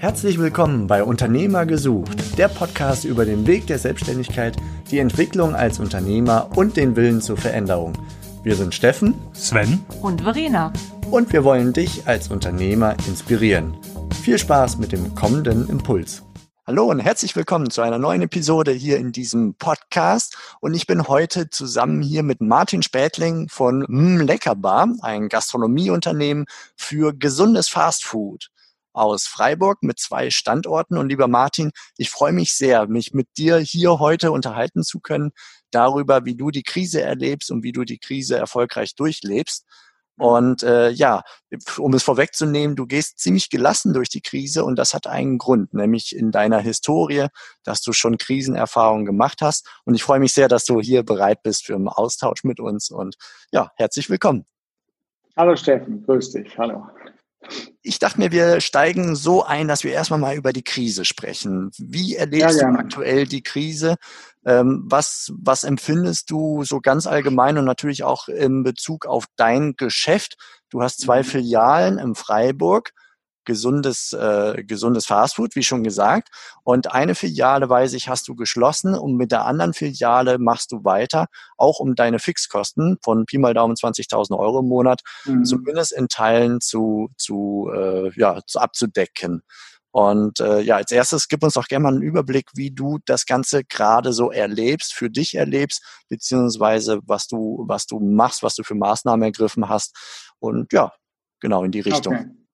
Herzlich willkommen bei Unternehmer gesucht, der Podcast über den Weg der Selbstständigkeit, die Entwicklung als Unternehmer und den Willen zur Veränderung. Wir sind Steffen, Sven und Verena. Und wir wollen dich als Unternehmer inspirieren. Viel Spaß mit dem kommenden Impuls. Hallo und herzlich willkommen zu einer neuen Episode hier in diesem Podcast. Und ich bin heute zusammen hier mit Martin Spätling von M Leckerbar, ein Gastronomieunternehmen für gesundes Fastfood aus Freiburg mit zwei Standorten. Und lieber Martin, ich freue mich sehr, mich mit dir hier heute unterhalten zu können darüber, wie du die Krise erlebst und wie du die Krise erfolgreich durchlebst. Und äh, ja, um es vorwegzunehmen, du gehst ziemlich gelassen durch die Krise und das hat einen Grund, nämlich in deiner Historie, dass du schon Krisenerfahrungen gemacht hast. Und ich freue mich sehr, dass du hier bereit bist für einen Austausch mit uns. Und ja, herzlich willkommen. Hallo Steffen, grüß dich. Hallo. Ich dachte mir, wir steigen so ein, dass wir erstmal mal über die Krise sprechen. Wie erlebst ja, du aktuell die Krise? Ähm, was, was empfindest du so ganz allgemein und natürlich auch in Bezug auf dein Geschäft? Du hast zwei mhm. Filialen in Freiburg gesundes, äh, gesundes Fastfood, wie schon gesagt. Und eine Filiale, weiß ich, hast du geschlossen und mit der anderen Filiale machst du weiter, auch um deine Fixkosten von Pi mal Daumen 20.000 Euro im Monat mhm. zumindest in Teilen zu, zu, äh, ja, zu abzudecken. Und äh, ja, als erstes gib uns doch gerne mal einen Überblick, wie du das Ganze gerade so erlebst, für dich erlebst, beziehungsweise was du, was du machst, was du für Maßnahmen ergriffen hast. Und ja, genau in die Richtung. Okay.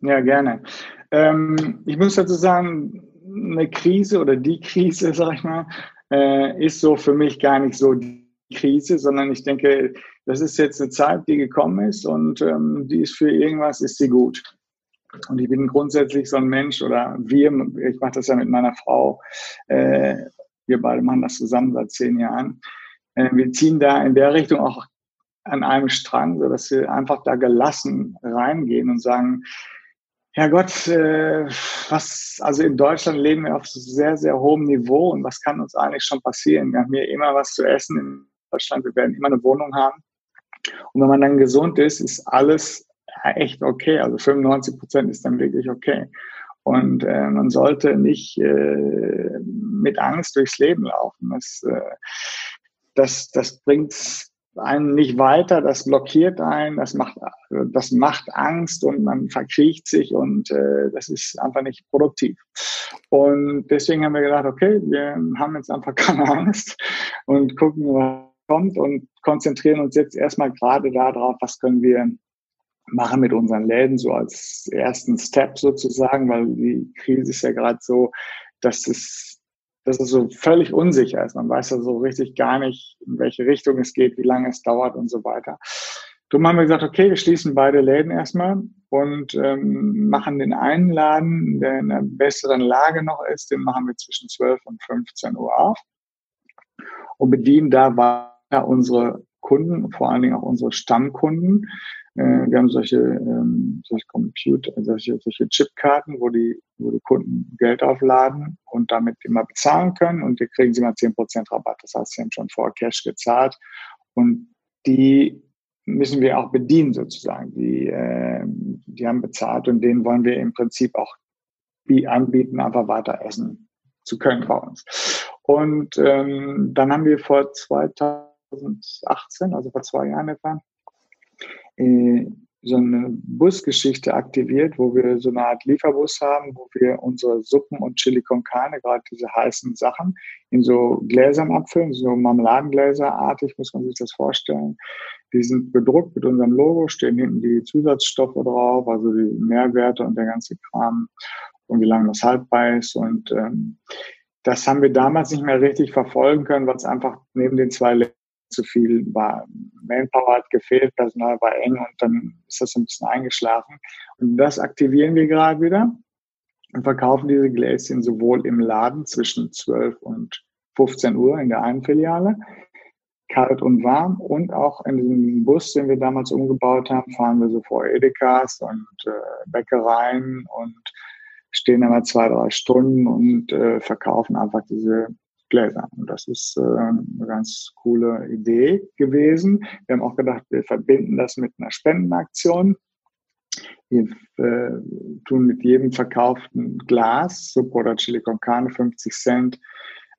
Ja, gerne. Ähm, ich muss dazu sagen, eine Krise oder die Krise, sag ich mal, äh, ist so für mich gar nicht so die Krise, sondern ich denke, das ist jetzt eine Zeit, die gekommen ist und ähm, die ist für irgendwas, ist sie gut. Und ich bin grundsätzlich so ein Mensch oder wir, ich mache das ja mit meiner Frau, äh, wir beide machen das zusammen seit zehn Jahren. Äh, wir ziehen da in der Richtung auch an einem Strang, so dass wir einfach da gelassen reingehen und sagen, ja Gott, äh, was, also in Deutschland leben wir auf sehr, sehr hohem Niveau und was kann uns eigentlich schon passieren? Wir haben hier immer was zu essen in Deutschland, wir werden immer eine Wohnung haben. Und wenn man dann gesund ist, ist alles echt okay. Also 95 Prozent ist dann wirklich okay. Und äh, man sollte nicht äh, mit Angst durchs Leben laufen. Das, äh, das, das bringt einen nicht weiter, das blockiert einen, das macht, das macht Angst und man verkriecht sich und äh, das ist einfach nicht produktiv. Und deswegen haben wir gedacht, okay, wir haben jetzt einfach keine Angst und gucken, was kommt und konzentrieren uns jetzt erstmal gerade darauf, was können wir machen mit unseren Läden so als ersten Step sozusagen, weil die Krise ist ja gerade so, dass es dass es so völlig unsicher ist. Man weiß ja so richtig gar nicht, in welche Richtung es geht, wie lange es dauert und so weiter. Darum haben wir gesagt, okay, wir schließen beide Läden erstmal und ähm, machen den einen Laden, der in einer besseren Lage noch ist, den machen wir zwischen 12 und 15 Uhr auf und bedienen da weiter unsere Kunden, vor allen Dingen auch unsere Stammkunden, äh, wir haben solche, ähm, solche Computer, solche, solche Chipkarten, wo die, wo die Kunden Geld aufladen und damit immer bezahlen können und die kriegen sie mal zehn Prozent Rabatt. Das heißt, sie haben schon vorher Cash gezahlt und die müssen wir auch bedienen sozusagen. Die, äh, die haben bezahlt und denen wollen wir im Prinzip auch anbieten, einfach weiter essen zu können bei uns. Und ähm, dann haben wir vor 2018, also vor zwei Jahren etwa, so eine Busgeschichte aktiviert, wo wir so eine Art Lieferbus haben, wo wir unsere Suppen und Chili con Carne, gerade diese heißen Sachen, in so Gläsern abfüllen, so Marmeladengläserartig, muss man sich das vorstellen. Die sind bedruckt mit unserem Logo, stehen hinten die Zusatzstoffe drauf, also die Mehrwerte und der ganze Kram und wie lange das haltbar ist. Und ähm, das haben wir damals nicht mehr richtig verfolgen können, weil es einfach neben den zwei zu viel war. Manpower hat gefehlt, Personal war eng und dann ist das ein bisschen eingeschlafen. Und das aktivieren wir gerade wieder und verkaufen diese Gläschen sowohl im Laden zwischen 12 und 15 Uhr in der einen Filiale, kalt und warm und auch in diesem Bus, den wir damals umgebaut haben, fahren wir so vor Edekas und äh, Bäckereien und stehen dann mal zwei, drei Stunden und äh, verkaufen einfach diese Gläsern. Und das ist äh, eine ganz coole Idee gewesen. Wir haben auch gedacht, wir verbinden das mit einer Spendenaktion. Wir äh, tun mit jedem verkauften Glas, Suppe oder Chili con Carne, 50 Cent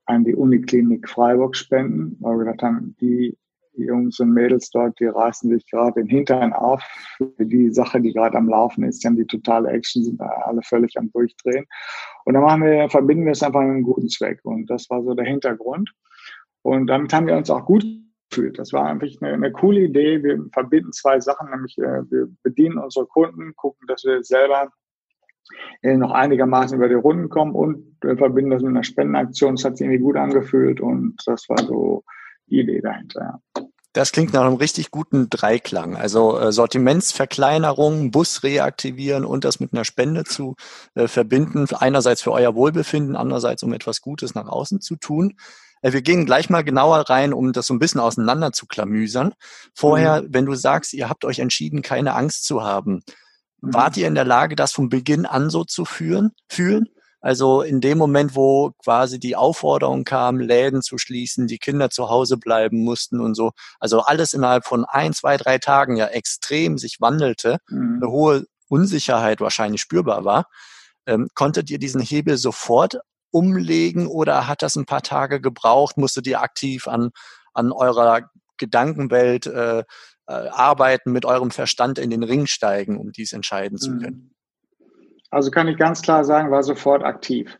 an die Uniklinik Freiburg spenden, weil wir gesagt haben, die Jungs und Mädels dort, die reißen sich gerade den Hintern auf für die Sache, die gerade am Laufen ist. Die haben die totale Action, sind alle völlig am Durchdrehen. Und dann machen wir, verbinden wir es einfach mit einem guten Zweck. Und das war so der Hintergrund. Und damit haben wir uns auch gut gefühlt. Das war eigentlich eine, eine coole Idee. Wir verbinden zwei Sachen, nämlich äh, wir bedienen unsere Kunden, gucken, dass wir selber äh, noch einigermaßen über die Runden kommen und wir verbinden das mit einer Spendenaktion. Das hat sich irgendwie gut angefühlt und das war so die Idee dahinter. Ja. Das klingt nach einem richtig guten Dreiklang. Also äh, Sortimentsverkleinerung, Bus reaktivieren und das mit einer Spende zu äh, verbinden. Einerseits für euer Wohlbefinden, andererseits um etwas Gutes nach außen zu tun. Äh, wir gehen gleich mal genauer rein, um das so ein bisschen auseinander zu klamüsern. Vorher, mhm. wenn du sagst, ihr habt euch entschieden, keine Angst zu haben, mhm. wart ihr in der Lage, das von Beginn an so zu führen, fühlen? Also in dem Moment, wo quasi die Aufforderung kam, Läden zu schließen, die Kinder zu Hause bleiben mussten und so, also alles innerhalb von ein, zwei, drei Tagen ja extrem sich wandelte, mhm. eine hohe Unsicherheit wahrscheinlich spürbar war, ähm, konntet ihr diesen Hebel sofort umlegen oder hat das ein paar Tage gebraucht? Musstet ihr aktiv an, an eurer Gedankenwelt äh, äh, arbeiten, mit eurem Verstand in den Ring steigen, um dies entscheiden zu können? Also kann ich ganz klar sagen, war sofort aktiv.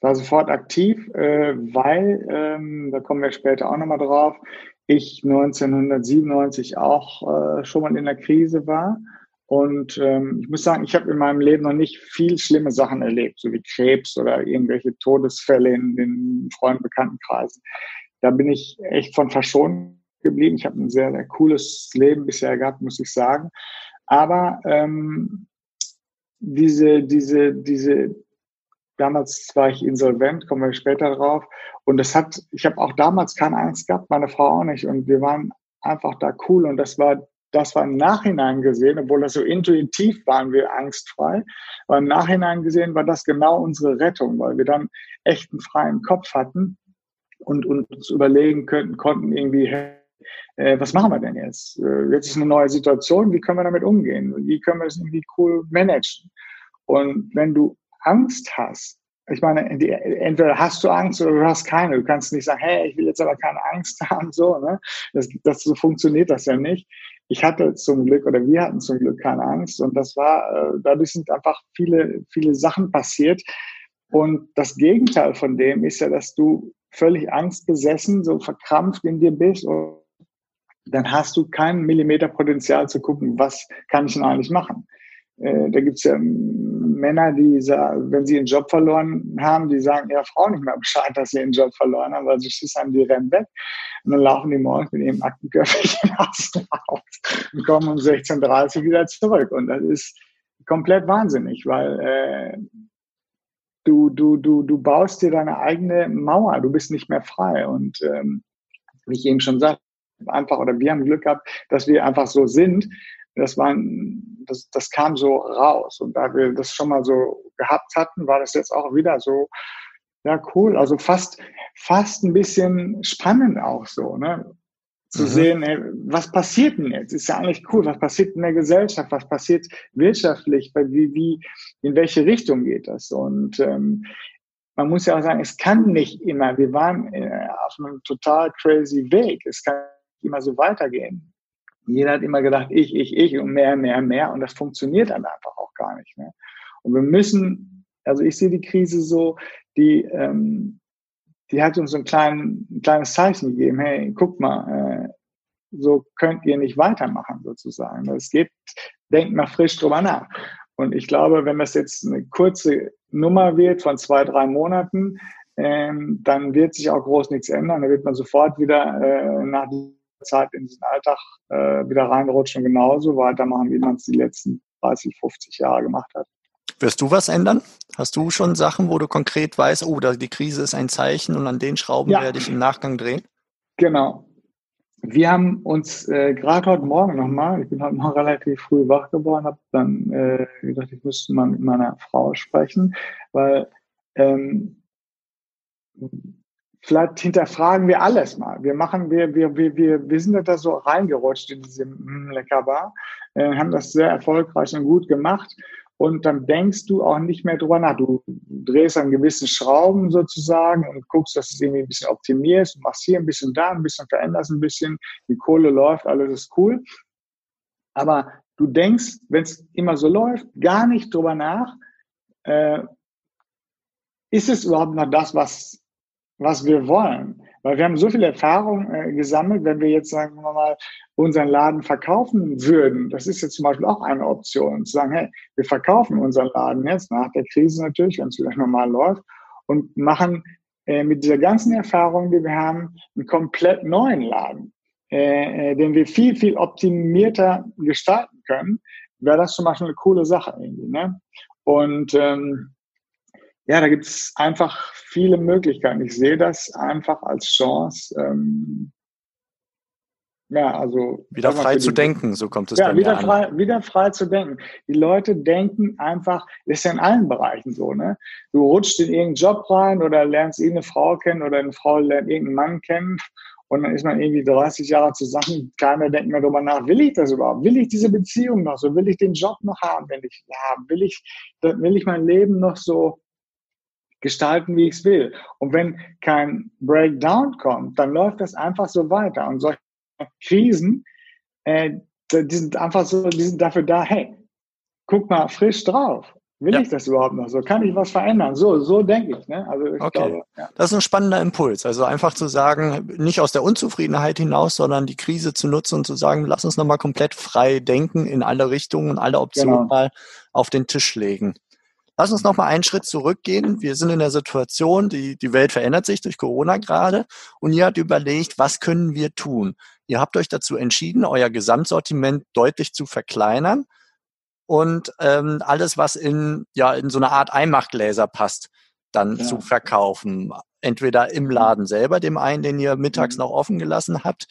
War sofort aktiv, äh, weil, ähm, da kommen wir später auch nochmal drauf, ich 1997 auch äh, schon mal in der Krise war und ähm, ich muss sagen, ich habe in meinem Leben noch nicht viel schlimme Sachen erlebt, so wie Krebs oder irgendwelche Todesfälle in den Freunden, Bekanntenkreisen. Da bin ich echt von verschont geblieben. Ich habe ein sehr, sehr cooles Leben bisher gehabt, muss ich sagen. Aber ähm, diese, diese, diese, damals war ich insolvent, kommen wir später drauf. Und das hat, ich habe auch damals keine Angst gehabt, meine Frau auch nicht. Und wir waren einfach da cool. Und das war das war im Nachhinein gesehen, obwohl das so intuitiv waren wir angstfrei, aber im Nachhinein gesehen war das genau unsere Rettung, weil wir dann echt einen freien Kopf hatten und, uns überlegen könnten, konnten irgendwie, äh, was machen wir denn jetzt? Äh, jetzt ist eine neue Situation, wie können wir damit umgehen? Wie können wir das irgendwie cool managen? Und wenn du Angst hast, ich meine, entweder hast du Angst oder du hast keine. Du kannst nicht sagen, hey, ich will jetzt aber keine Angst haben, so, ne? Das, das so funktioniert das ja nicht ich hatte zum Glück oder wir hatten zum Glück keine Angst und das war, äh, dadurch sind einfach viele, viele Sachen passiert. Und das Gegenteil von dem ist ja, dass du völlig angstbesessen, so verkrampft in dir bist und dann hast du keinen Millimeter Potenzial zu gucken, was kann ich denn eigentlich machen. Äh, da gibt's ja Männer, die, wenn sie ihren Job verloren haben, die sagen ihrer Frau nicht mehr Bescheid, dass sie ihren Job verloren haben, weil sie Schiss haben, die rennen weg. Und dann laufen die morgens mit ihrem Aktenköfferchen aus und kommen um 16.30 Uhr wieder zurück. Und das ist komplett wahnsinnig, weil äh, du, du, du, du baust dir deine eigene Mauer, du bist nicht mehr frei. Und ähm, wie ich eben schon sagte, einfach, oder wir haben Glück gehabt, dass wir einfach so sind, das war, das, das kam so raus. Und da wir das schon mal so gehabt hatten, war das jetzt auch wieder so, ja, cool. Also fast, fast ein bisschen spannend auch so, ne? Zu mhm. sehen, ey, was passiert denn jetzt? Ist ja eigentlich cool. Was passiert in der Gesellschaft? Was passiert wirtschaftlich? Wie, wie, in welche Richtung geht das? Und ähm, man muss ja auch sagen, es kann nicht immer, wir waren äh, auf einem total crazy Weg. Es kann nicht immer so weitergehen. Jeder hat immer gedacht, ich, ich, ich und mehr, mehr, mehr. Und das funktioniert dann einfach auch gar nicht. Ne? Und wir müssen, also ich sehe die Krise so, die, ähm, die hat uns ein, klein, ein kleines Zeichen gegeben. Hey, guck mal, äh, so könnt ihr nicht weitermachen sozusagen. Es geht, denkt mal frisch drüber nach. Und ich glaube, wenn das jetzt eine kurze Nummer wird von zwei, drei Monaten, ähm, dann wird sich auch groß nichts ändern. Da wird man sofort wieder äh, nach Zeit in diesen Alltag äh, wieder reinrutschen und genauso weitermachen, wie man es die letzten 30, 50 Jahre gemacht hat. Wirst du was ändern? Hast du schon Sachen, wo du konkret weißt, oh, die Krise ist ein Zeichen und an den Schrauben ja. werde ich im Nachgang drehen? Genau. Wir haben uns äh, gerade heute Morgen nochmal, ich bin heute noch relativ früh wach geworden, habe dann äh, gedacht, ich müsste mal mit meiner Frau sprechen, weil ähm, vielleicht hinterfragen wir alles mal. Wir machen, wir, wir, wir, wir, wir sind da so reingerutscht in diese mm, Leckerbar, äh, haben das sehr erfolgreich und gut gemacht. Und dann denkst du auch nicht mehr drüber nach. Du drehst an gewissen Schrauben sozusagen und guckst, dass es irgendwie ein bisschen optimierst, machst hier ein bisschen da, ein bisschen veränderst ein bisschen. Die Kohle läuft, alles ist cool. Aber du denkst, wenn es immer so läuft, gar nicht drüber nach, äh, ist es überhaupt noch das, was, was wir wollen? Weil wir haben so viel Erfahrung äh, gesammelt, wenn wir jetzt, sagen wir mal, unseren Laden verkaufen würden. Das ist jetzt zum Beispiel auch eine Option, zu sagen, hey, wir verkaufen unseren Laden jetzt nach der Krise natürlich, wenn es wieder normal läuft und machen äh, mit dieser ganzen Erfahrung, die wir haben, einen komplett neuen Laden, äh, äh den wir viel, viel optimierter gestalten können, wäre das zum Beispiel eine coole Sache irgendwie. Ne? Und ähm, ja, da gibt es einfach viele Möglichkeiten. Ich sehe das einfach als Chance. Ähm, ja, also wieder frei zu denken, so kommt es ja, wieder frei, an. wieder frei zu denken. Die Leute denken einfach, das ist ja in allen Bereichen so, ne? Du rutschst in irgendeinen Job rein oder lernst irgendeine Frau kennen oder eine Frau lernt irgendeinen Mann kennen und dann ist man irgendwie 30 Jahre zusammen, keiner denkt mehr darüber nach, will ich das überhaupt? Will ich diese Beziehung noch so? Will ich den Job noch haben, wenn ich ja, will ich, will ich mein Leben noch so gestalten, wie ich es will. Und wenn kein Breakdown kommt, dann läuft das einfach so weiter. Und solche Krisen, äh, die sind einfach so, die sind dafür da, hey, guck mal frisch drauf. Will ja. ich das überhaupt noch so? Kann ich was verändern? So, so denke ich. Ne? Also ich okay. glaube, ja. Das ist ein spannender Impuls. Also einfach zu sagen, nicht aus der Unzufriedenheit hinaus, sondern die Krise zu nutzen und zu sagen, lass uns nochmal komplett frei denken in alle Richtungen und alle Optionen genau. mal auf den Tisch legen. Lass uns noch mal einen Schritt zurückgehen. Wir sind in der Situation, die, die Welt verändert sich durch Corona gerade und ihr habt überlegt, was können wir tun? Ihr habt euch dazu entschieden, euer Gesamtsortiment deutlich zu verkleinern und ähm, alles, was in, ja, in so eine Art Einmachgläser passt, dann ja. zu verkaufen. Entweder im Laden selber, dem einen, den ihr mittags mhm. noch offen gelassen habt,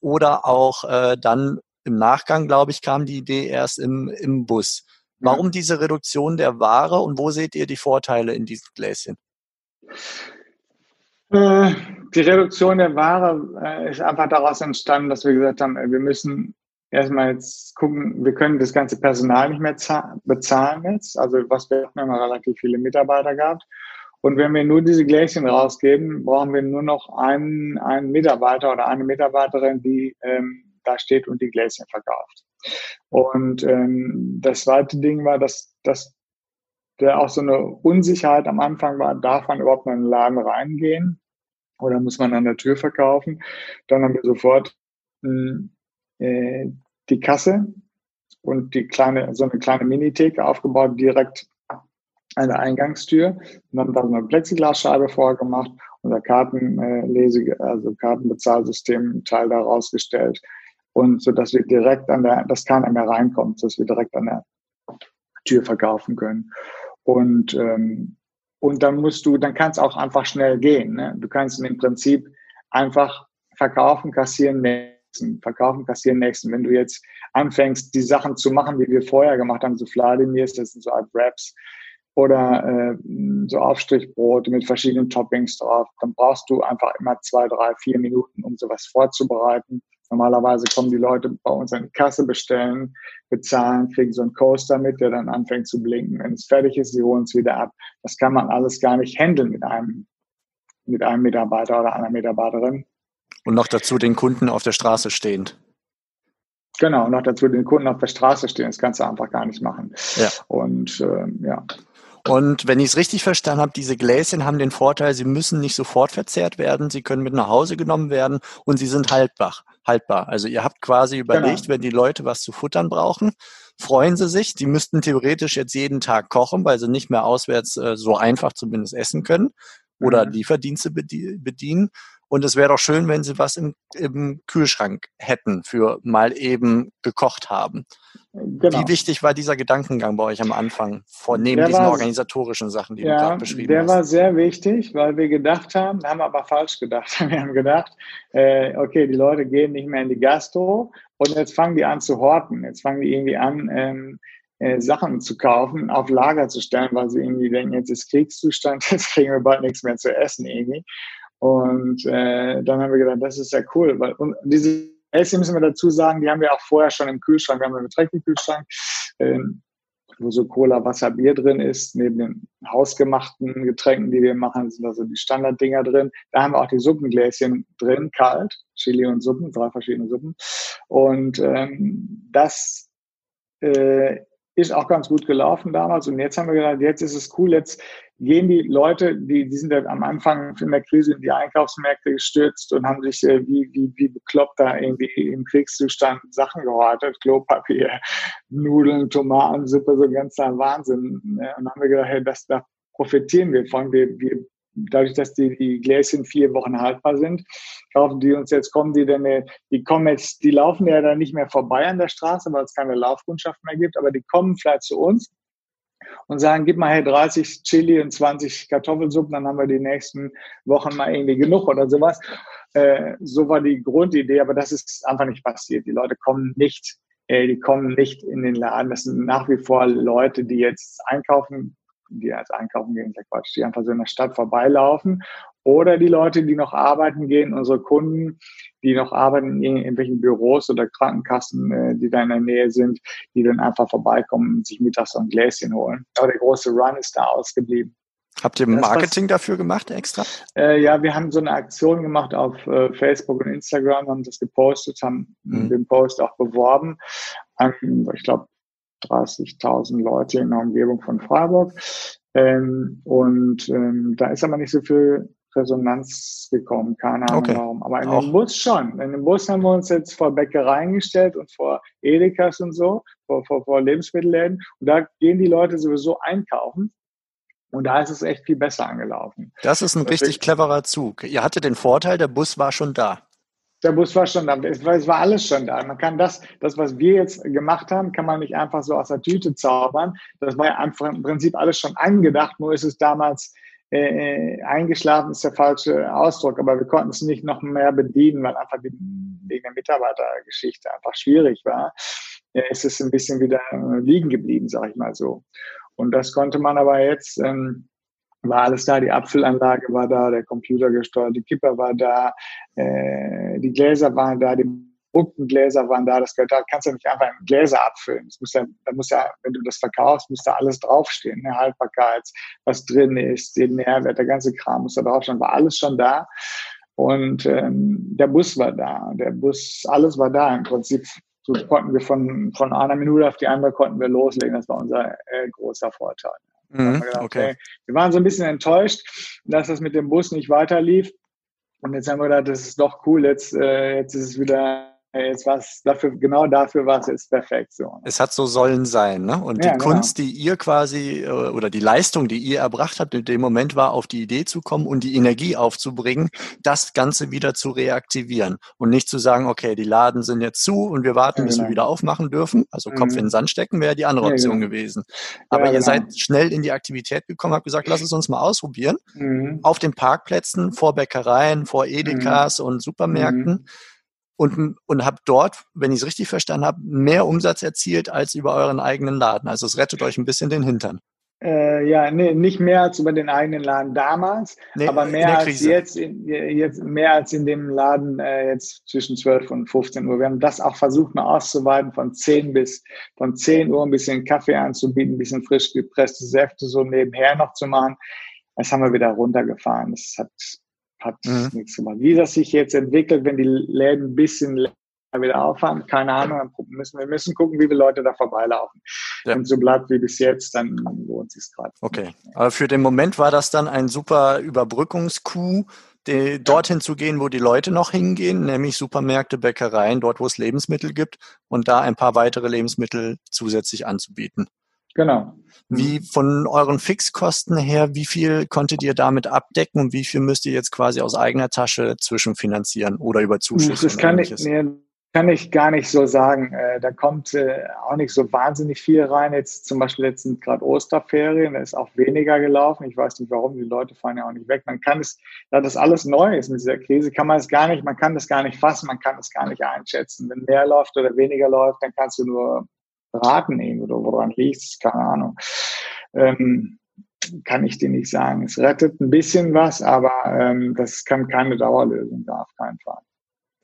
oder auch äh, dann im Nachgang, glaube ich, kam die Idee erst im, im Bus. Warum diese Reduktion der Ware und wo seht ihr die Vorteile in diesem Gläschen? Äh, die Reduktion der Ware äh, ist einfach daraus entstanden, dass wir gesagt haben, wir müssen erstmal jetzt gucken, wir können das ganze Personal nicht mehr bezahlen jetzt. Also was wir haben immer relativ viele Mitarbeiter gehabt. Und wenn wir nur diese Gläschen rausgeben, brauchen wir nur noch einen, einen Mitarbeiter oder eine Mitarbeiterin, die ähm, da steht und die Gläschen verkauft. Und ähm, das zweite Ding war, dass, dass der auch so eine Unsicherheit am Anfang war, darf man überhaupt in den Laden reingehen oder muss man an der Tür verkaufen? Dann haben wir sofort hm, äh, die Kasse und die kleine, so eine kleine Minitheke aufgebaut, direkt an der Eingangstür und haben da eine Plexiglasscheibe vorgemacht, unser Kartenlese, also Kartenbezahlsystem Teil da rausgestellt und so dass wir direkt an der, dass keiner mehr reinkommt, dass wir direkt an der Tür verkaufen können. Und ähm, und dann musst du, dann kann auch einfach schnell gehen. Ne? Du kannst im Prinzip einfach verkaufen, kassieren, nächsten, verkaufen, kassieren, nächsten. Wenn du jetzt anfängst, die Sachen zu machen, wie wir vorher gemacht haben, so Vladimirs, das sind so Art Wraps, oder äh, so Aufstrichbrot mit verschiedenen Toppings drauf, dann brauchst du einfach immer zwei, drei, vier Minuten, um sowas vorzubereiten. Normalerweise kommen die Leute bei uns an die Kasse, bestellen, bezahlen, kriegen so einen Coaster mit, der dann anfängt zu blinken. Wenn es fertig ist, sie holen es wieder ab. Das kann man alles gar nicht handeln mit einem, mit einem Mitarbeiter oder einer Mitarbeiterin. Und noch dazu den Kunden auf der Straße stehend. Genau, noch dazu den Kunden auf der Straße stehen. Das kannst du einfach gar nicht machen. Ja. Und äh, ja. Und wenn ich es richtig verstanden habe, diese Gläschen haben den Vorteil, sie müssen nicht sofort verzehrt werden, sie können mit nach Hause genommen werden und sie sind haltbar. Haltbar. Also ihr habt quasi überlegt, genau. wenn die Leute was zu futtern brauchen, freuen sie sich. Die müssten theoretisch jetzt jeden Tag kochen, weil sie nicht mehr auswärts äh, so einfach zumindest essen können oder mhm. Lieferdienste bedienen. Und es wäre doch schön, wenn sie was im, im Kühlschrank hätten für mal eben gekocht haben. Genau. Wie wichtig war dieser Gedankengang bei euch am Anfang, vor neben der diesen war, organisatorischen Sachen, die ja, du gerade beschrieben der hast? Der war sehr wichtig, weil wir gedacht haben, haben aber falsch gedacht. Wir haben gedacht, äh, okay, die Leute gehen nicht mehr in die Gastro und jetzt fangen die an zu horten. Jetzt fangen die irgendwie an, ähm, äh, Sachen zu kaufen, auf Lager zu stellen, weil sie irgendwie denken, jetzt ist Kriegszustand, jetzt kriegen wir bald nichts mehr zu essen irgendwie. Und äh, dann haben wir gedacht, das ist ja cool, weil und diese Essen müssen wir dazu sagen, die haben wir auch vorher schon im Kühlschrank. Wir haben einen Getränkekühlschrank, ähm, wo so Cola, Wasser, Bier drin ist. Neben den hausgemachten Getränken, die wir machen, sind also die Standarddinger drin. Da haben wir auch die Suppengläschen drin, kalt, Chili und Suppen, drei verschiedene Suppen. Und ähm, das äh, ist auch ganz gut gelaufen damals. Und jetzt haben wir gedacht, jetzt ist es cool, jetzt gehen die Leute, die, die sind ja am Anfang in der Krise in die Einkaufsmärkte gestürzt und haben sich äh, wie, wie, wie bekloppt da irgendwie im Kriegszustand Sachen gehortet, Klopapier, Nudeln, Tomatensuppe, so ein ganzer Wahnsinn. Und dann haben wir gedacht, hey, das, da profitieren wir von. Wir, wir dadurch, dass die, die Gläschen vier Wochen haltbar sind, kaufen die uns jetzt, kommen die denn, die kommen jetzt, die laufen ja dann nicht mehr vorbei an der Straße, weil es keine Laufkundschaft mehr gibt, aber die kommen vielleicht zu uns und sagen, gib mal hier 30 Chili und 20 Kartoffelsuppen, dann haben wir die nächsten Wochen mal irgendwie genug oder sowas. Äh, so war die Grundidee, aber das ist einfach nicht passiert. Die Leute kommen nicht, äh, die kommen nicht in den Laden. Das sind nach wie vor Leute, die jetzt einkaufen die als einkaufen gehen, der Quatsch, die einfach so in der Stadt vorbeilaufen. Oder die Leute, die noch arbeiten gehen, unsere Kunden, die noch arbeiten in irgendwelchen Büros oder Krankenkassen, äh, die da in der Nähe sind, die dann einfach vorbeikommen und sich mittags so ein Gläschen holen. Aber der große Run ist da ausgeblieben. Habt ihr Marketing dafür gemacht extra? Äh, ja, wir haben so eine Aktion gemacht auf äh, Facebook und Instagram, haben das gepostet, haben mhm. den Post auch beworben. An, ich glaube, 30.000 Leute in der Umgebung von Freiburg. Ähm, und ähm, da ist aber nicht so viel Resonanz gekommen, keine Ahnung okay. warum. Aber in Auch. dem Bus schon. In dem Bus haben wir uns jetzt vor Bäckereien gestellt und vor Edekas und so, vor, vor, vor Lebensmittelläden. Und da gehen die Leute sowieso einkaufen. Und da ist es echt viel besser angelaufen. Das ist ein richtig cleverer Zug. Ihr hattet den Vorteil, der Bus war schon da. Der Bus war schon da. Es war, es war alles schon da. Man kann das, das, was wir jetzt gemacht haben, kann man nicht einfach so aus der Tüte zaubern. Das war ja einfach im Prinzip alles schon angedacht, nur ist es damals äh, eingeschlafen ist der falsche Ausdruck, aber wir konnten es nicht noch mehr bedienen, weil einfach die, wegen der Mitarbeitergeschichte einfach schwierig war. Äh, es ist ein bisschen wieder liegen geblieben, sage ich mal so. Und das konnte man aber jetzt ähm, war alles da, die Apfelanlage war da, der Computer gesteuert, die Kipper war da, äh, die Gläser waren da, die bunten Gläser waren da, das da kannst du nicht einfach in Gläser abfüllen. Das muss ja, da muss ja, wenn du das verkaufst, muss da alles draufstehen, ne? Haltbarkeit, was drin ist, den Nährwert, der ganze Kram muss da draufstehen, war alles schon da. Und ähm, der Bus war da, der Bus, alles war da im Prinzip. So konnten wir von, von einer Minute auf die andere konnten wir loslegen. Das war unser äh, großer Vorteil. Mhm, gedacht, okay. okay. Wir waren so ein bisschen enttäuscht, dass das mit dem Bus nicht weiterlief. Und jetzt haben wir gedacht, das ist doch cool, jetzt, äh, jetzt ist es wieder jetzt war es dafür, genau dafür war es jetzt perfekt so. Es hat so sollen sein, ne? Und ja, die genau. Kunst, die ihr quasi, äh, oder die Leistung, die ihr erbracht habt, in dem Moment war, auf die Idee zu kommen und die Energie aufzubringen, das Ganze wieder zu reaktivieren. Und nicht zu sagen, okay, die Laden sind jetzt zu und wir warten, ja, bis genau. wir wieder aufmachen dürfen. Also Kopf mhm. in den Sand stecken wäre die andere Option genau. gewesen. Aber ihr genau. seid schnell in die Aktivität gekommen, habt gesagt, lass es uns mal ausprobieren. Mhm. Auf den Parkplätzen, vor Bäckereien, vor Edekas mhm. und Supermärkten mhm und, und habe dort, wenn ich es richtig verstanden habe, mehr Umsatz erzielt als über euren eigenen Laden. Also es rettet euch ein bisschen den Hintern. Äh, ja, nee, nicht mehr als über den eigenen Laden damals, nee, aber mehr als jetzt, in, jetzt mehr als in dem Laden äh, jetzt zwischen 12 und 15 Uhr. Wir haben das auch versucht mal auszuweiten von 10 bis von 10 Uhr ein bisschen Kaffee anzubieten, ein bisschen frisch gepresste Säfte so nebenher noch zu machen. Das haben wir wieder runtergefahren. Das hat hat mhm. nichts gemacht. Wie das sich jetzt entwickelt, wenn die Läden ein bisschen wieder aufhaben, keine Ahnung, dann müssen wir müssen gucken, wie viele Leute da vorbeilaufen. Ja. Wenn es so bleibt wie bis jetzt, dann lohnt es sich gerade. Okay, aber für den Moment war das dann ein super Überbrückungskuh, die, dorthin zu gehen, wo die Leute noch hingehen, nämlich Supermärkte, Bäckereien, dort, wo es Lebensmittel gibt und da ein paar weitere Lebensmittel zusätzlich anzubieten. Genau. Wie von euren Fixkosten her, wie viel konntet ihr damit abdecken und wie viel müsst ihr jetzt quasi aus eigener Tasche zwischenfinanzieren oder über Zuschüsse? Das kann ich, nee, kann ich gar nicht so sagen. Äh, da kommt äh, auch nicht so wahnsinnig viel rein. Jetzt zum Beispiel jetzt sind gerade Osterferien, da ist auch weniger gelaufen. Ich weiß nicht warum, die Leute fahren ja auch nicht weg. Man kann es, da das alles neu ist mit dieser Krise, kann man es gar nicht, man kann das gar nicht fassen, man kann es gar nicht einschätzen. Wenn mehr läuft oder weniger läuft, dann kannst du nur raten eben woran liegt es, keine Ahnung. Ähm, kann ich dir nicht sagen. Es rettet ein bisschen was, aber ähm, das kann keine Dauerlösung da auf keinen Fall.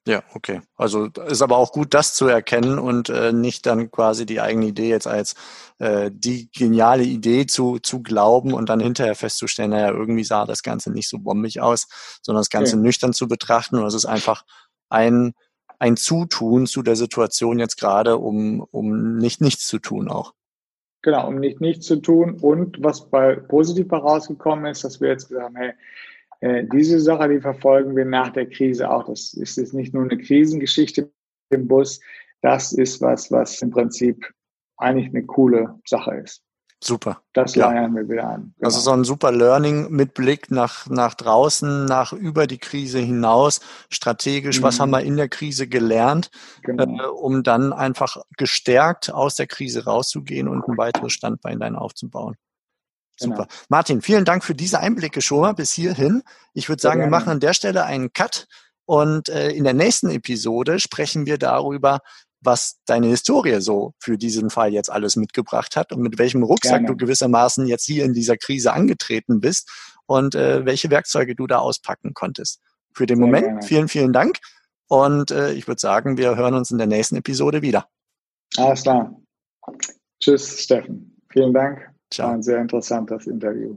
Ja, okay. Also ist aber auch gut, das zu erkennen und äh, nicht dann quasi die eigene Idee jetzt als äh, die geniale Idee zu, zu glauben und dann hinterher festzustellen, naja, irgendwie sah das Ganze nicht so bombig aus, sondern das Ganze okay. nüchtern zu betrachten. Und es ist einfach ein, ein Zutun zu der Situation jetzt gerade, um, um nicht nichts zu tun auch. Genau, um nicht nichts zu tun. Und was bei positiv herausgekommen ist, dass wir jetzt gesagt haben, hey, äh, diese Sache, die verfolgen wir nach der Krise auch. Das ist jetzt nicht nur eine Krisengeschichte im Bus. Das ist was, was im Prinzip eigentlich eine coole Sache ist. Super. Das ja. lernen wir wieder an. Genau. Das ist so ein super Learning mit Blick nach, nach draußen, nach über die Krise hinaus, strategisch, mhm. was haben wir in der Krise gelernt, genau. äh, um dann einfach gestärkt aus der Krise rauszugehen und ein weiteres Standbein aufzubauen. Super. Genau. Martin, vielen Dank für diese Einblicke schon mal bis hierhin. Ich würde sagen, wir machen an der Stelle einen Cut und äh, in der nächsten Episode sprechen wir darüber, was deine Historie so für diesen Fall jetzt alles mitgebracht hat und mit welchem Rucksack Gerne. du gewissermaßen jetzt hier in dieser Krise angetreten bist und äh, welche Werkzeuge du da auspacken konntest. Für den Sehr Moment gerne. vielen, vielen Dank und äh, ich würde sagen, wir hören uns in der nächsten Episode wieder. Alles klar. Tschüss, Steffen. Vielen Dank. Ciao. War ein sehr interessantes Interview.